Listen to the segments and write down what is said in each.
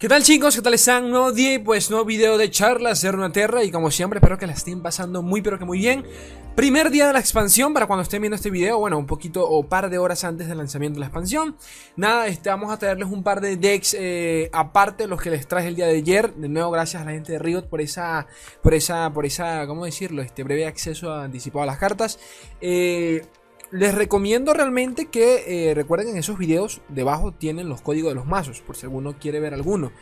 ¿Qué tal chicos? ¿Qué tal están? Nuevo día y pues nuevo video de charlas de Runeterra y como siempre espero que la estén pasando muy pero que muy bien Primer día de la expansión para cuando estén viendo este video, bueno, un poquito o par de horas antes del lanzamiento de la expansión Nada, este, vamos a traerles un par de decks eh, aparte los que les traje el día de ayer De nuevo gracias a la gente de Riot por esa, por esa, por esa, ¿cómo decirlo? Este breve acceso anticipado a las cartas eh, les recomiendo realmente que eh, recuerden en esos videos debajo tienen los códigos de los mazos, por si alguno quiere ver alguno,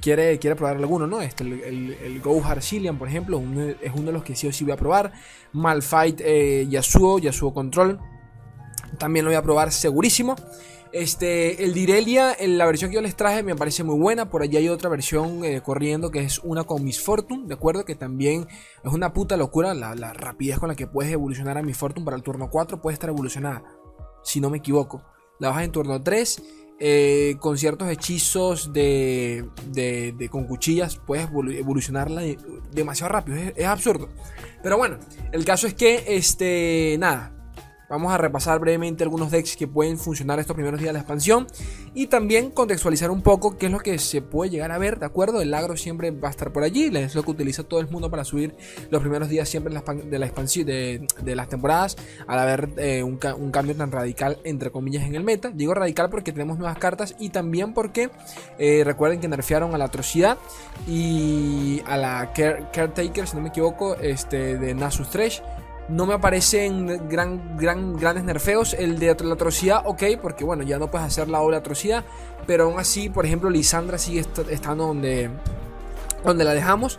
quiere, quiere probar alguno, ¿no? Este, el, el, Go Cillian, por ejemplo, es uno de los que sí o sí voy a probar. Malfight eh, Yasuo, Yasuo Control, también lo voy a probar segurísimo. Este, el Direlia, la versión que yo les traje me parece muy buena. Por allí hay otra versión eh, corriendo que es una con Miss Fortune, ¿de acuerdo? Que también es una puta locura la, rapidez con la que puedes evolucionar a Miss Fortune para el turno 4. Puede estar evolucionada, si no me equivoco. La bajas en turno 3. Eh, con ciertos hechizos de, de, con cuchillas puedes evolucionarla demasiado rápido. Es, es absurdo. Pero bueno, el caso es que, este, nada, Vamos a repasar brevemente algunos decks que pueden funcionar estos primeros días de la expansión y también contextualizar un poco qué es lo que se puede llegar a ver, ¿de acuerdo? El agro siempre va a estar por allí, es lo que utiliza todo el mundo para subir los primeros días siempre de la expansión de, las temporadas al haber eh, un, cambio tan radical entre comillas en el meta. Digo radical porque tenemos nuevas cartas y también porque eh, recuerden que nerfearon a la atrocidad y a la caretaker, si no me equivoco, este, de Nasus Thresh no me aparecen gran, gran, grandes nerfeos. El de la atrocidad, ok, porque bueno, ya no puedes hacer la doble atrocidad. Pero aún así, por ejemplo, Lisandra sigue estando donde, donde la dejamos.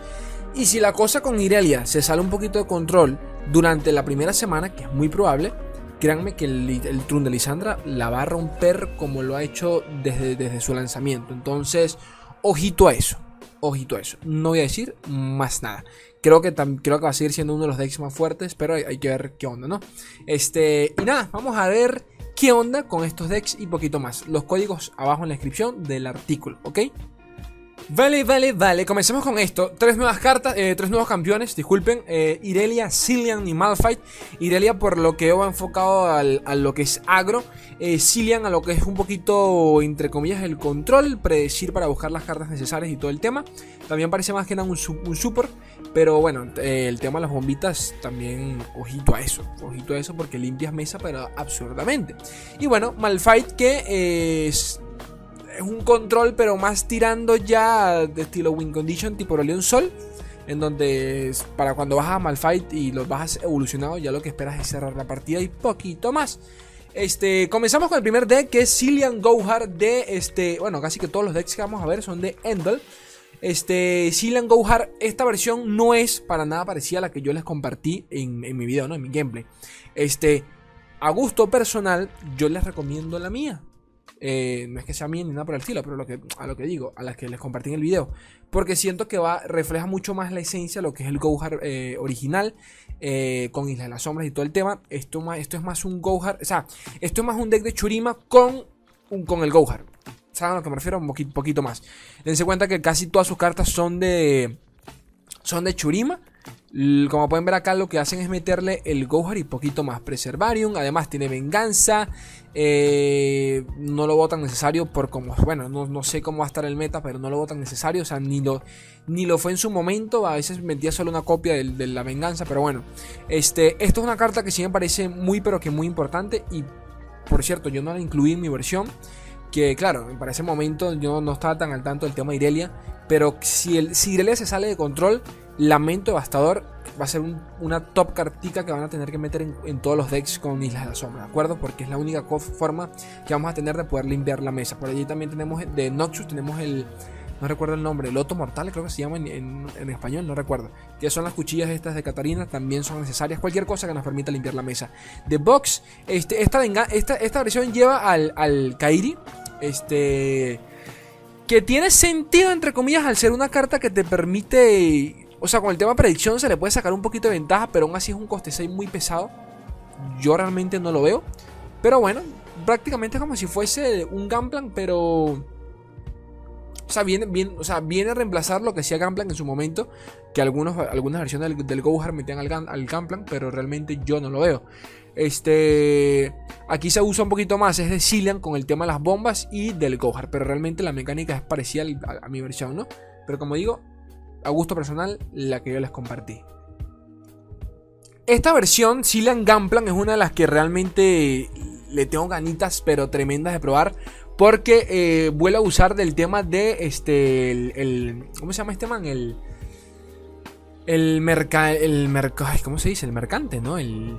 Y si la cosa con Irelia se sale un poquito de control durante la primera semana, que es muy probable, créanme que el, el Trun de Lisandra la va a romper como lo ha hecho desde, desde su lanzamiento. Entonces, ojito a eso. Ojito a eso. No voy a decir más nada. Creo que, creo que va a seguir siendo uno de los decks más fuertes, pero hay, que ver qué onda, ¿no? Este, y nada, vamos a ver qué onda con estos decks y poquito más. Los códigos abajo en la descripción del artículo, ¿ok? Vale, vale, vale. Comencemos con esto. Tres nuevas cartas, eh, tres nuevos campeones, disculpen. Eh, Irelia, Cillian y Malphite. Irelia por lo que va enfocado al, a lo que es agro. Eh, Cillian a lo que es un poquito, entre comillas, el control, predecir para buscar las cartas necesarias y todo el tema. También parece más que nada un, super. Pero bueno, eh, el tema de las bombitas también, ojito a eso. Ojito a eso porque limpias mesa, pero absurdamente. Y bueno, Malphite que es es un control, pero más tirando ya de estilo Win Condition, tipo León Sol. En donde para cuando vas a Malfight y los vas evolucionado, ya lo que esperas es cerrar la partida y poquito más. Este, comenzamos con el primer deck que es Cillian Gohar de este. Bueno, casi que todos los decks que vamos a ver son de Endel. Este, Cillian Gohar, esta versión no es para nada parecida a la que yo les compartí en, en mi video, ¿no? En mi gameplay. Este, a gusto personal, yo les recomiendo la mía. Eh, no es que sea mía ni nada por el estilo, pero a lo que digo, a las que les compartí en el video. Porque siento que va, refleja mucho más la esencia, lo que es el Gohar eh, original, eh, con Isla de las Sombras y todo el tema. Esto, esto es más un Gohar, o sea, esto es más un deck de Churima con, con el Gohar. ¿Saben a lo que me refiero? Un poquito, poquito más. Dense cuenta que casi todas sus cartas son de, son de Churima. Como pueden ver acá, lo que hacen es meterle el Gohar y poquito más. Preservarium, además tiene venganza. Eh, no lo votan necesario por como. Bueno, no, sé cómo va a estar el meta, pero no lo votan necesario. O sea, ni lo, ni lo fue en su momento. A veces metía solo una copia de, la venganza, pero bueno. Este, esto es una carta que sí me parece muy, pero que muy importante. Y por cierto, yo no la incluí en mi versión. Que claro, para ese momento yo no estaba tan al tanto del tema de Irelia. Pero si, el, si Irelia se sale de control Lamento Devastador va a ser una top cartica que van a tener que meter en, todos los decks con Islas de la Sombra, ¿de acuerdo? Porque es la única forma que vamos a tener de poder limpiar la mesa. Por allí también tenemos de Noxus, tenemos el. No recuerdo el nombre, Loto Mortal, creo que se llama en, español, no recuerdo. Que son las cuchillas estas de Catarina, también son necesarias. Cualquier cosa que nos permita limpiar la mesa. De Box, este, esta versión lleva al, al Kairi. Este. Que tiene sentido, entre comillas, al ser una carta que te permite o sea, con el tema predicción se le puede sacar un poquito de ventaja, pero aún así es un coste 6 muy pesado. Yo realmente no lo veo. Pero bueno, prácticamente es como si fuese un Gunplan, pero... O sea, viene, o sea, viene a reemplazar lo que hacía Gunplan en su momento. Que algunos, algunas versiones del, del Gohar metían al, al Gunplan, pero realmente yo no lo veo. Este. Aquí se usa un poquito más, es de Cillian con el tema de las bombas y del Gohar, pero realmente la mecánica es parecida a, mi versión, ¿no? Pero como digo, a gusto personal, la que yo les compartí. Esta versión, Cillian Gunplan, es una de las que realmente le tengo ganitas, pero tremendas de probar. Porque eh, vuelve a usar del tema de este. El, ¿Cómo se llama este man? El. El merca. El merca. ¿Cómo se dice? El mercante, ¿no? El.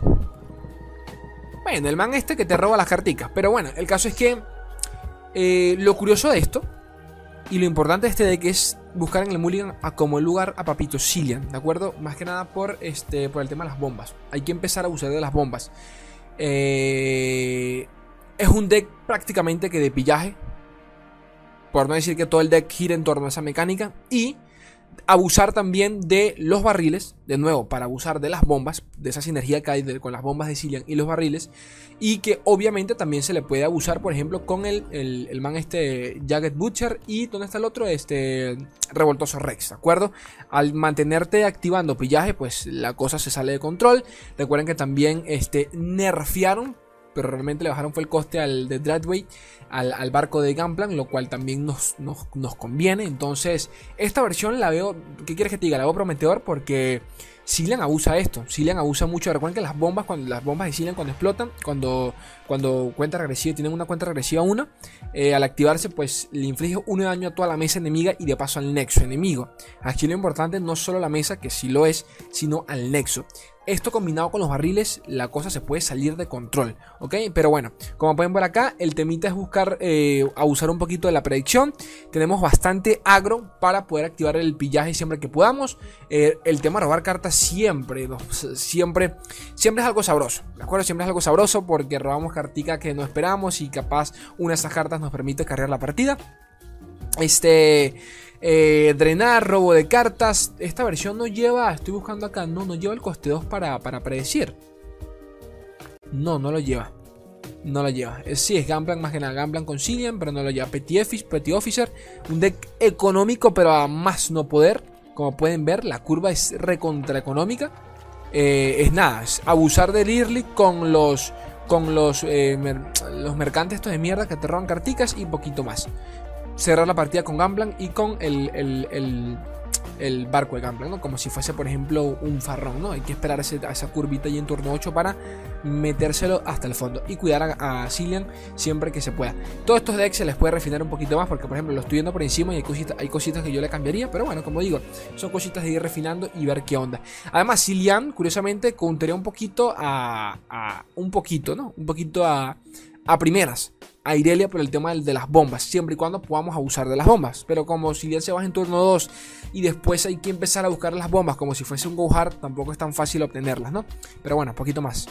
Bueno, el man este que te roba las carticas. Pero bueno, el caso es que. Eh, lo curioso de esto. Y lo importante de este deck es buscar en el Mulligan a como lugar a Papito Cillian, ¿de acuerdo? Más que nada por, este, por el tema de las bombas. Hay que empezar a usar de las bombas. Eh, es un deck prácticamente que de pillaje. Por no decir que todo el deck gira en torno a esa mecánica. Y abusar también de los barriles, de nuevo, para abusar de las bombas, de esa sinergia que hay con las bombas de Cillian y los barriles, y que obviamente también se le puede abusar, por ejemplo, con el, el, man este Jagged Butcher y ¿dónde está el otro? Este Revoltoso Rex, ¿de acuerdo? Al mantenerte activando pillaje, pues la cosa se sale de control. Recuerden que también este, nerfearon pero realmente le bajaron fue el coste al de Dreadway, al, barco de Gunplan, lo cual también nos, nos, conviene. Entonces, esta versión la veo, ¿qué quieres que te diga? La veo prometedor porque Silan abusa esto, Silan abusa mucho. Recuerden que las bombas, cuando las bombas de Silan cuando explotan, cuando, cuando cuenta regresiva, tienen una cuenta regresiva 1, eh, al activarse, pues le inflige de daño a toda la mesa enemiga y de paso al nexo enemigo. Aquí lo importante no solo la mesa, que sí lo es, sino al nexo. Esto combinado con los barriles, la cosa se puede salir de control, ¿ok? Pero bueno, como pueden ver acá, el temita es buscar eh, abusar un poquito de la predicción. Tenemos bastante agro para poder activar el pillaje siempre que podamos. Eh, el tema de robar cartas siempre, siempre, siempre es algo sabroso, ¿de acuerdo? Siempre es algo sabroso porque robamos cartica que no esperamos y capaz una de esas cartas nos permite cargar la partida. Este... Eh, drenar, robo de cartas. Esta versión no lleva, estoy buscando acá, no, no lleva el coste 2 para, para predecir. No, no lo lleva. No lo lleva. Es, sí, es Gamblan más que nada. Gamblan con Cillian, pero no lo lleva. Petty, Officer. Un deck económico, pero a más no poder. Como pueden ver, la curva es recontra económica. Eh, es nada, es abusar del early con los con los, eh, los mercantes estos de mierda que te roban carticas y poquito más. Cerrar la partida con Gamblan y con el, barco de Gamblan, ¿no? Como si fuese, por ejemplo, un farrón, ¿no? Hay que esperar a esa curvita y en turno 8 para metérselo hasta el fondo y cuidar a, a Cillian siempre que se pueda. Todos estos decks se les puede refinar un poquito más porque, por ejemplo, lo estoy viendo por encima y hay cositas, hay cositas que yo le cambiaría, pero bueno, como digo, son cositas de ir refinando y ver qué onda. Además, Cillian, curiosamente, contaría un poquito a, a un poquito, ¿no? Un poquito a, a primeras a Irelia por el tema de las bombas, siempre y cuando podamos abusar de las bombas. Pero como si bien se baja en turno 2 y después hay que empezar a buscar las bombas como si fuese un Go Hard, tampoco es tan fácil obtenerlas, ¿no? Pero bueno, poquito más.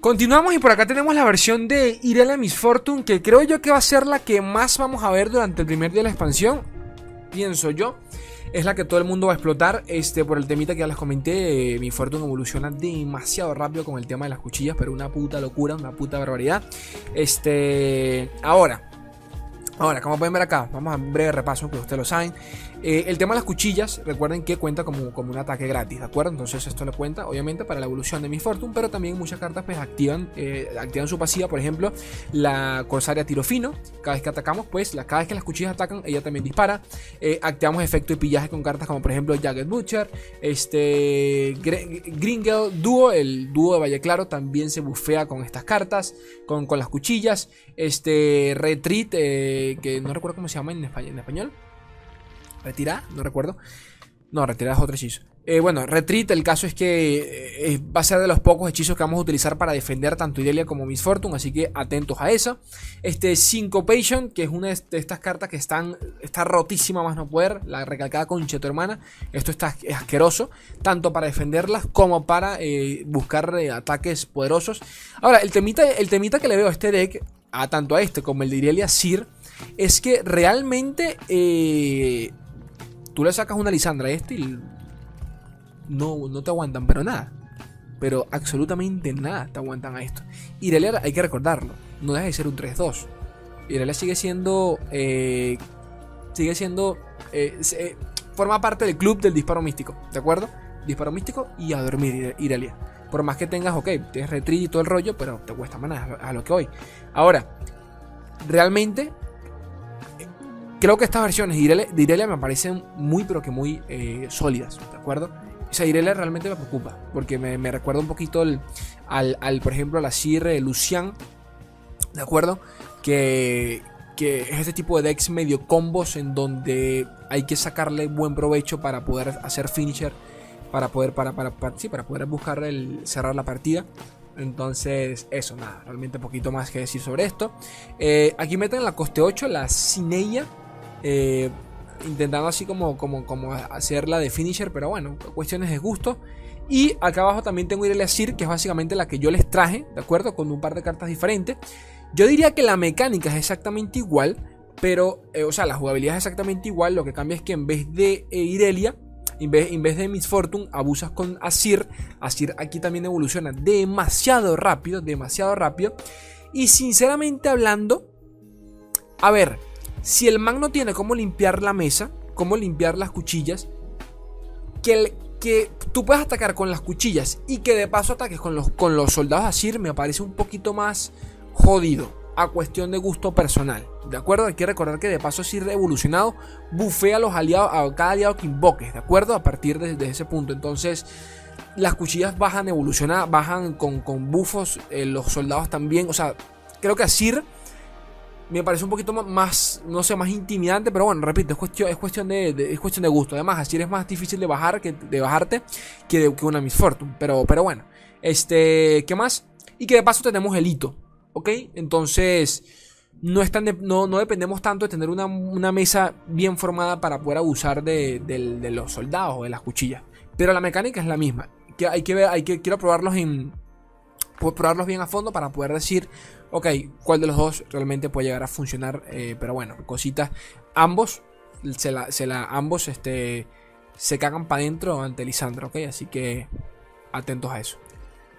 Continuamos y por acá tenemos la versión de Irelia Miss Fortune, que creo yo que va a ser la que más vamos a ver durante el primer día de la expansión. Pienso yo es la que todo el mundo va a explotar. Este, por el temita que ya les comenté, eh, mi Fortune evoluciona demasiado rápido con el tema de las cuchillas, pero una puta locura, una puta barbaridad. Este, ahora, Ahora, como pueden ver acá, vamos a un breve repaso, que ustedes lo saben. Eh, el tema de las cuchillas, recuerden que cuenta como, como un ataque gratis, ¿de acuerdo? Entonces esto le cuenta, obviamente, para la evolución de mi Fortune, pero también muchas cartas pues activan, eh, activan su pasiva, por ejemplo, la Corsaria Tiro Fino. Cada vez que atacamos, pues, la, cada vez que las cuchillas atacan, ella también dispara. Eh, activamos efecto de pillaje con cartas como, por ejemplo, Jagged Butcher, este, Gringel Duo, el dúo de Valle Claro, también se bufea con estas cartas, con, con las cuchillas. Este, Retreat, que no recuerdo cómo se llama en español ¿Retira? No recuerdo. No, retirar es otro hechizo. Eh, bueno, Retreat, el caso es que eh, eh, va a ser de los pocos hechizos que vamos a utilizar para defender tanto Irelia como Miss Fortune, así que atentos a eso. Este Syncopation, que es una de estas cartas que están, está rotísima más no poder, la recalcada con tu hermana. Esto está es asqueroso, tanto para defenderlas como para buscar ataques poderosos. Ahora, el temita, el temita que le veo a este deck, a tanto a este como el de Irelia Sir, es que realmente tú le sacas una Lisandra a este y no, no te aguantan, pero nada. Pero absolutamente nada te aguantan a esto. Irelia hay que recordarlo, no deja de ser un 3-2. Irelia sigue siendo. Eh, sigue siendo. Eh, eh, forma parte del club del disparo místico, ¿de acuerdo? Disparo místico y a dormir, Irelia. Por más que tengas, ok, tienes retreat y todo el rollo, pero te cuesta más a lo que hoy. Ahora, realmente creo que estas versiones de Irelia, me parecen muy, pero que muy eh, sólidas, ¿de acuerdo? O sea, Irelia realmente me preocupa, porque me, recuerda un poquito al, por ejemplo, a la Sir Lucian, ¿de acuerdo? Que, que es este tipo de decks medio combos en donde hay que sacarle buen provecho para poder hacer finisher, para poder, para, para, sí, para poder buscar el, cerrar la partida. Entonces, eso, nada, realmente poquito más que decir sobre esto. Eh, aquí meten la coste 8, la Cineia. Eh, intentando así como, como, como hacerla de finisher, pero bueno, cuestiones de gusto. Y acá abajo también tengo Irelia Sir, que es básicamente la que yo les traje, ¿de acuerdo? Con un par de cartas diferentes. Yo diría que la mecánica es exactamente igual, pero, eh, o sea, la jugabilidad es exactamente igual. Lo que cambia es que en vez de Irelia, en vez, de Miss Fortune, abusas con Asir. Asir aquí también evoluciona demasiado rápido, demasiado rápido. Y sinceramente hablando, a ver, si el man no tiene cómo limpiar la mesa, cómo limpiar las cuchillas, que, que tú puedas atacar con las cuchillas y que de paso ataques con los, con los soldados Asir me parece un poquito más jodido a cuestión de gusto personal. ¿De acuerdo? Hay que recordar que de paso si evolucionado bufea a los aliados, a cada aliado que invoques, ¿de acuerdo? A partir de, ese punto. Entonces, las cuchillas bajan evolucionadas, bajan con, con bufos, eh, los soldados también. O sea, creo que Asir me parece un poquito más, no sé, más intimidante, pero bueno, repito, es cuestión, es cuestión, de, es cuestión de gusto. Además, Asir es más difícil de bajar que de bajarte que, de, que una Miss Fortune. Pero, pero bueno, este, ¿qué más? Y que de paso tenemos el hito. ¿ok? Entonces, no, no, dependemos tanto de tener una, mesa bien formada para poder abusar de, los soldados o de las cuchillas. Pero la mecánica es la misma. Que hay que ver, hay que, quiero probarlos en. probarlos bien a fondo para poder decir, ok, cuál de los dos realmente puede llegar a funcionar. Eh, pero bueno, cositas. Ambos, se la, se la, ambos este, se cagan para adentro ante Lisandro, ok. Así que atentos a eso.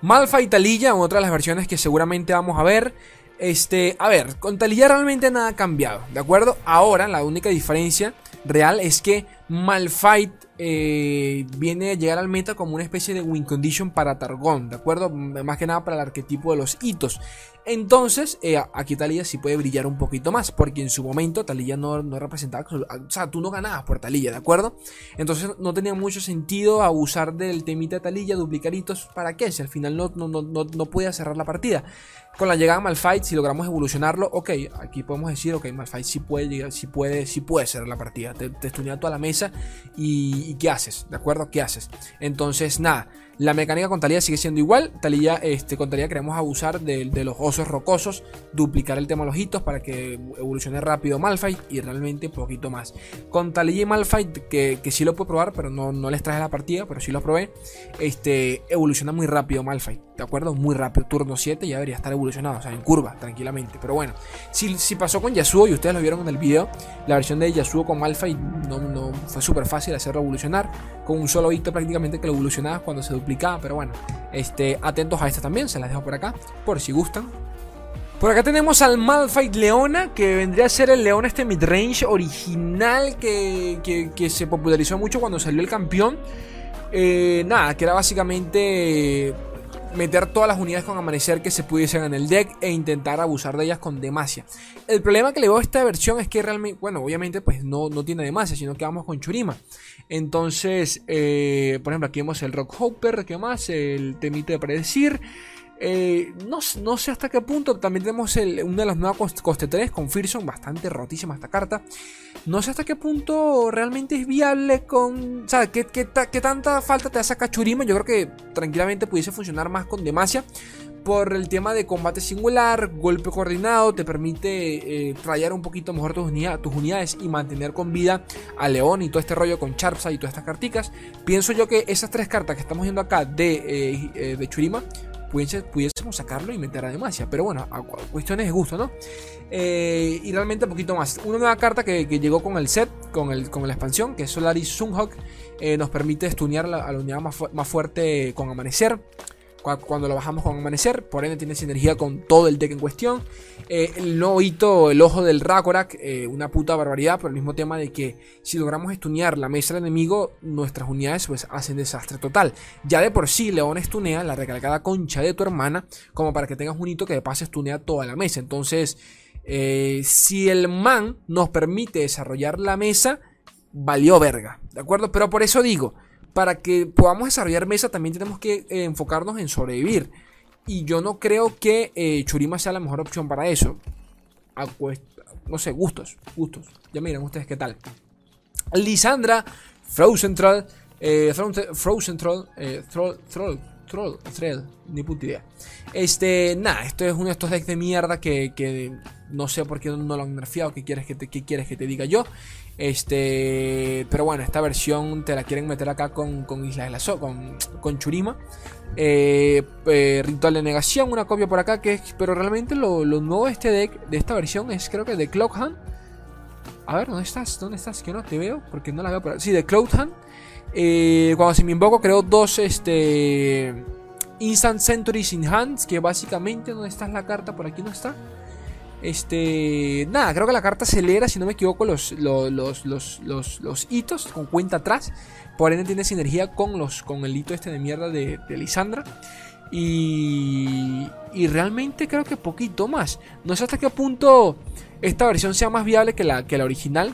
Malfa y Talilla, otra de las versiones que seguramente vamos a ver. Este, a ver, con Talilla realmente nada ha cambiado, ¿de acuerdo? Ahora la única diferencia real es que Malfight eh, viene a llegar al meta como una especie de win condition para Targon, ¿de acuerdo? Más que nada para el arquetipo de los hitos. Entonces, eh, aquí Talía sí puede brillar un poquito más, porque en su momento Talía no, no, representaba, o sea, tú no ganabas por Talía, ¿de acuerdo? Entonces no tenía mucho sentido abusar del temita de Talía, duplicar hitos, ¿para qué? Si al final no, no, no, no podía cerrar la partida. Con la llegada de Malfight, si logramos evolucionarlo, ok, aquí podemos decir, ok, Malfight sí puede llegar, sí puede, sí puede cerrar la partida. Te, te toda la mesa y, ¿qué haces? ¿De acuerdo? ¿Qué haces? Entonces, nada. La mecánica con Talía sigue siendo igual. Talía, este, con Talía queremos abusar de, los osos rocosos, duplicar el tema de los hitos para que evolucione rápido Malphite y realmente poquito más. Con Talía y Malphite, que, que sí lo puedo probar, pero no, no les traje la partida, pero sí lo probé, este, evoluciona muy rápido Malphite, ¿de acuerdo? Muy rápido. Turno 7 ya debería estar evolucionado, o sea, en curva, tranquilamente. Pero bueno, si, si pasó con Yasuo y ustedes lo vieron en el video, la versión de Yasuo con Malphite no, no fue súper fácil hacerlo evolucionar. Con un solo hito prácticamente que lo evolucionaba cuando se pero bueno, este, atentos a esta también, se las dejo por acá, por si gustan. Por acá tenemos al Malphite Leona, que vendría a ser el león este midrange original que, que, se popularizó mucho cuando salió el campeón. Eh, nada, que era básicamente meter todas las unidades con amanecer que se pudiesen en el deck e intentar abusar de ellas con demacia. El problema que le veo a esta versión es que realmente, bueno, obviamente pues no, no tiene demacia, sino que vamos con Churima. Entonces, eh, por ejemplo, aquí vemos el Rock Hopper, ¿qué más? El temite de predecir. Eh, no, no, sé hasta qué punto. También tenemos el, una de las nuevas coste 3 con Fearson, bastante rotísima esta carta. No sé hasta qué punto realmente es viable con. O sea, ¿qué, qué, tanta falta te hace Churima? Yo creo que tranquilamente pudiese funcionar más con Demacia. Por el tema de combate singular, golpe coordinado, te permite eh, un poquito mejor tus, unidades y mantener con vida a León y todo este rollo con Charpsa y todas estas carticas. Pienso yo que esas tres cartas que estamos viendo acá de, eh, eh, de Churima pudiésemos sacarlo y meter a Demacia. Pero bueno, cuestiones de gusto, ¿no? Eh, y realmente un poquito más. Una nueva carta que, llegó con el set, con, el, con la expansión, que es Solaris Sunhawk, eh, nos permite stunear a la unidad más, fuerte con Amanecer cuando lo bajamos con Amanecer, por ende tiene sinergia con todo el deck en cuestión. Eh, el nuevo hito, el ojo del Rakorak, eh, una puta barbaridad, pero el mismo tema de que si logramos estunear la mesa del enemigo, nuestras unidades pues hacen desastre total. Ya de por sí, León estunea la recalcada concha de tu hermana, como para que tengas un hito que de paso estunea toda la mesa. Entonces, eh, si el man nos permite desarrollar la mesa, valió verga, ¿de acuerdo? Pero por eso digo, para que podamos desarrollar mesa también tenemos que enfocarnos en sobrevivir. Y yo no creo que eh, Churima sea la mejor opción para eso. no sé, gustos, gustos. Ya miren ustedes qué tal. Lisandra, Frozen Troll, eh, Frozen Troll, eh, Troll, Troll, Troll, Troll, ni puta idea. Este, nada, esto es uno de estos decks de mierda que, no sé por qué no lo han nerfeado, qué quieres que te, qué quieres que te diga yo. Este, pero bueno, esta versión te la quieren meter acá con, con Isla de la So, con, con Churima. Eh, eh, ritual de negación, una copia por acá. que es, Pero realmente lo, nuevo de este deck, de esta versión, es creo que de Cloudhunt. A ver, ¿dónde estás? ¿Dónde estás? Que no te veo, porque no la veo por aquí. Sí, de Cloudhunt. Eh, cuando se me invoco, creo dos este, Instant Centuries in Hands. Que básicamente, ¿dónde está la carta? Por aquí no está. Este. Nada, creo que la carta acelera, si no me equivoco, los, los, los, los hitos con cuenta atrás. Por ende tiene sinergia con, los, con el hito este de mierda de, Lisandra. Y, y realmente creo que poquito más. No sé hasta qué punto esta versión sea más viable que la, que la original.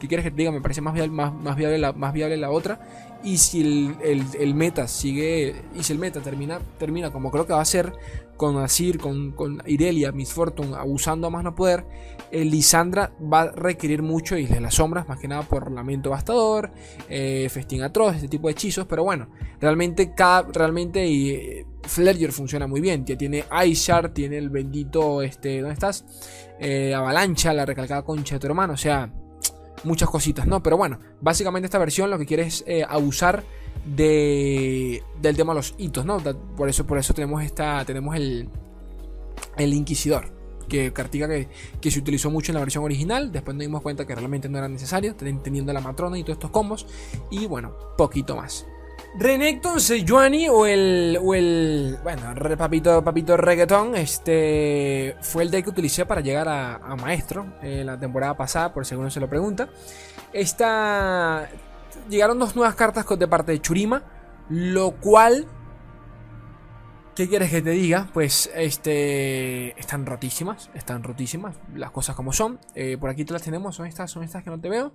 ¿Qué quieres que te diga? Me parece más viable, más, más viable, la, más viable la otra. Y si el, meta sigue. Y si el meta termina, termina como creo que va a ser con Asir, con, con Irelia, Miss Fortune, abusando a más no poder. El eh, Lisandra va a requerir mucho y de las sombras, más que nada por Lamento Bastador, eh, Festín Atroz, este tipo de hechizos. Pero bueno, realmente cada. Realmente y, eh, funciona muy bien. Ya tiene Ice tiene el bendito. Este, ¿Dónde estás? Avalancha, la recalcada concha de tu hermano. O sea muchas cositas, ¿no? Pero bueno, básicamente esta versión lo que quiere es eh, abusar de, del tema de los hitos, ¿no? Por eso, por eso tenemos esta, tenemos el, el Inquisidor, que cartica que, que, se utilizó mucho en la versión original, después nos dimos cuenta que realmente no era necesario, teniendo la matrona y todos estos combos, y bueno, poquito más. Renekton Sejuani o el, o el. Bueno, papito, papito reggaetón. Este. Fue el deck que utilicé para llegar a, Maestro. En la temporada pasada, por si alguno se lo pregunta. Esta. Llegaron dos nuevas cartas de parte de Churima. Lo cual. ¿Qué quieres que te diga? Pues este. Están rotísimas. Están rotísimas. Las cosas como son. Eh, por aquí te las tenemos. Son estas, son estas que no te veo.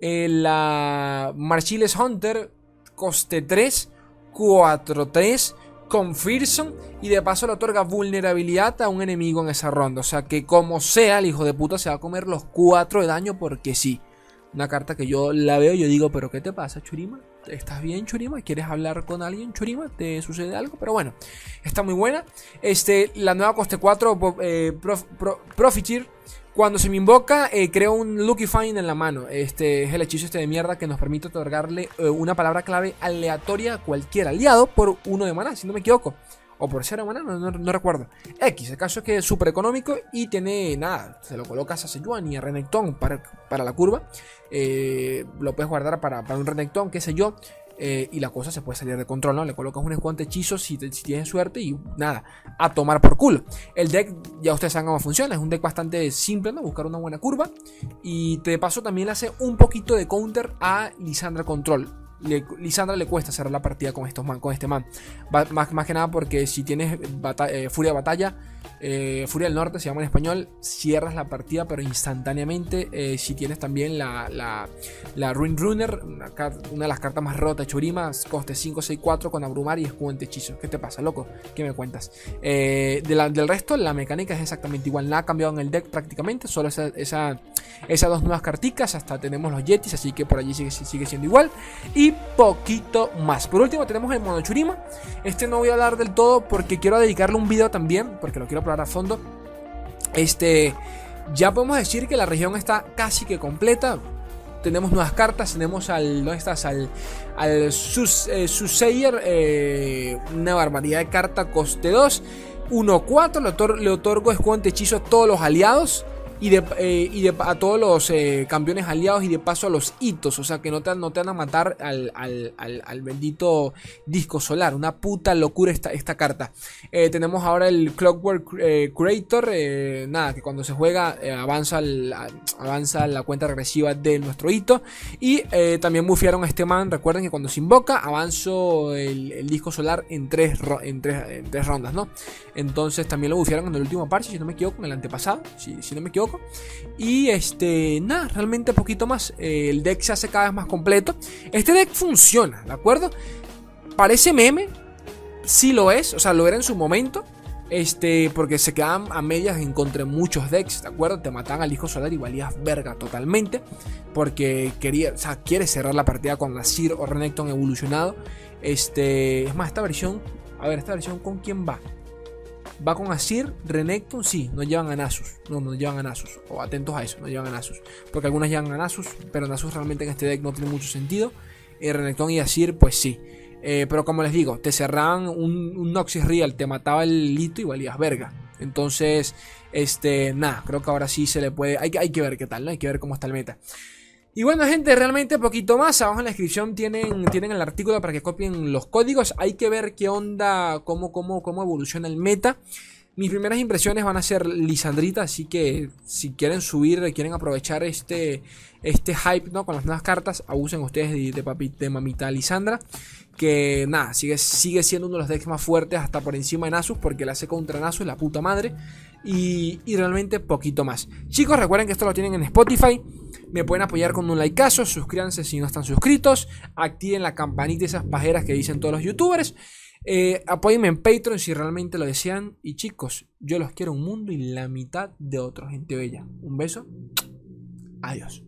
Eh, la Marchiles Hunter coste 3, 4, 3 con Fearson y de paso le otorga vulnerabilidad a un enemigo en esa ronda. O sea que como sea, el hijo de puta se va a comer los 4 de daño porque sí. Una carta que yo la veo y yo digo, pero ¿qué te pasa, Churima? ¿Estás bien, Churima? ¿Quieres hablar con alguien, Churima? ¿Te sucede algo? Pero bueno, está muy buena. Este, la nueva coste 4, eh, Profiteer cuando se me invoca, eh, creo un Lucky Find en la mano. Este es el hechizo este de mierda que nos permite otorgarle eh, una palabra clave aleatoria a cualquier aliado por uno de maná, si no me equivoco. O por ser de maná, no, recuerdo. X, el caso es que es súper económico y tiene nada. Se lo colocas a Sejuani y a Renekton para, para la curva. Eh, lo puedes guardar para, para un Renekton, qué sé yo. Eh, y la cosa se puede salir de control, ¿no? Le colocas un cuantos hechizos si, si, tienes suerte y nada, a tomar por culo. El deck, ya ustedes saben cómo funciona, es un deck bastante simple, ¿no? Buscar una buena curva. Y de paso también le hace un poquito de counter a Lisandra Control. Lisandra le cuesta cerrar la partida con, estos man, con este man. más, más, que nada porque si tienes eh, Furia de Batalla, eh, Furia del Norte se llama en español, cierras la partida pero instantáneamente. Eh, si tienes también la, la, la Ruin Runner, una, de las cartas más rotas Churima, coste 5-6-4 con abrumar y escudo hechizo. ¿Qué te pasa, loco? ¿Qué me cuentas? del resto, la mecánica es exactamente igual. Nada ha cambiado en el deck prácticamente, solo esa, esa, esas dos nuevas carticas. Hasta tenemos los Yetis, así que por allí sigue, sigue siendo igual. Y poquito más. Por último tenemos el mono Churima. Este no voy a hablar del todo porque quiero dedicarle un video también, porque lo quiero probar a fondo. Este, ya podemos decir que la región está casi que completa. Tenemos nuevas cartas, tenemos al, ¿no estás? Al, al Sus, eh, eh, una barbaridad de carta, coste 2. 1-4, le, le, otorgo escudo hechizo a todos los aliados. Y de, eh, a todos los eh, campeones aliados y de paso a los hitos. O sea que no te, no te van a matar al, al, bendito disco solar. Una puta locura esta, esta carta. Eh, tenemos ahora el Clockwork Creator. nada, que cuando se juega avanza, avanza la cuenta regresiva de nuestro hito. Y también bufearon a este man. Recuerden que cuando se invoca, avanzo el, disco solar en tres, en, tres, tres rondas, ¿no? Entonces también lo bufearon en el último parche, si no me equivoco, en el antepasado. Si, si no me equivoco. Y este, nada, realmente poquito más. El deck se hace cada vez más completo. Este deck funciona, ¿de acuerdo? Parece meme, sí lo es, o sea, lo era en su momento. Este, porque se quedaban a medias en contra muchos decks, ¿de acuerdo? Te mataban al hijo solar y valías verga totalmente. Porque quería, o sea, quiere cerrar la partida con la Sir o Renekton evolucionado. Este, es más, esta versión, a ver, esta versión con quién va. Va con Asir, Renekton, sí, no llevan a Nasus. No, no llevan a Nasus. O atentos a eso, no llevan a Nasus. Porque algunas llevan a Nasus, pero Nasus realmente en este deck no tiene mucho sentido. Eh, Renekton y Asir, pues sí. Eh, pero como les digo, te cerraban un, un, Noxus Real, te mataba el lito y valías verga. Entonces, este, nada, creo que ahora sí se le puede. Hay, hay que ver qué tal, ¿no? Hay que ver cómo está el meta. Y bueno, gente, realmente poquito más. Abajo en la descripción tienen, tienen el artículo para que copien los códigos. Hay que ver qué onda, cómo, cómo, cómo evoluciona el meta. Mis primeras impresiones van a ser Lisandrita, así que si quieren subir, quieren aprovechar este, este hype ¿no? con las nuevas cartas, abusen ustedes de, de, de mamita Lisandra. Que nada, sigue, sigue siendo uno de los decks más fuertes hasta por encima de Nasus, porque la hace contra Nasus, la puta madre. Y, realmente poquito más. Chicos, recuerden que esto lo tienen en Spotify. Me pueden apoyar con un likeazo, suscríbanse si no están suscritos, activen la campanita y esas pajeras que dicen todos los youtubers. Eh, apóyenme en Patreon si realmente lo desean. Y chicos, yo los quiero un mundo y la mitad de otra gente bella. Un beso. Adiós.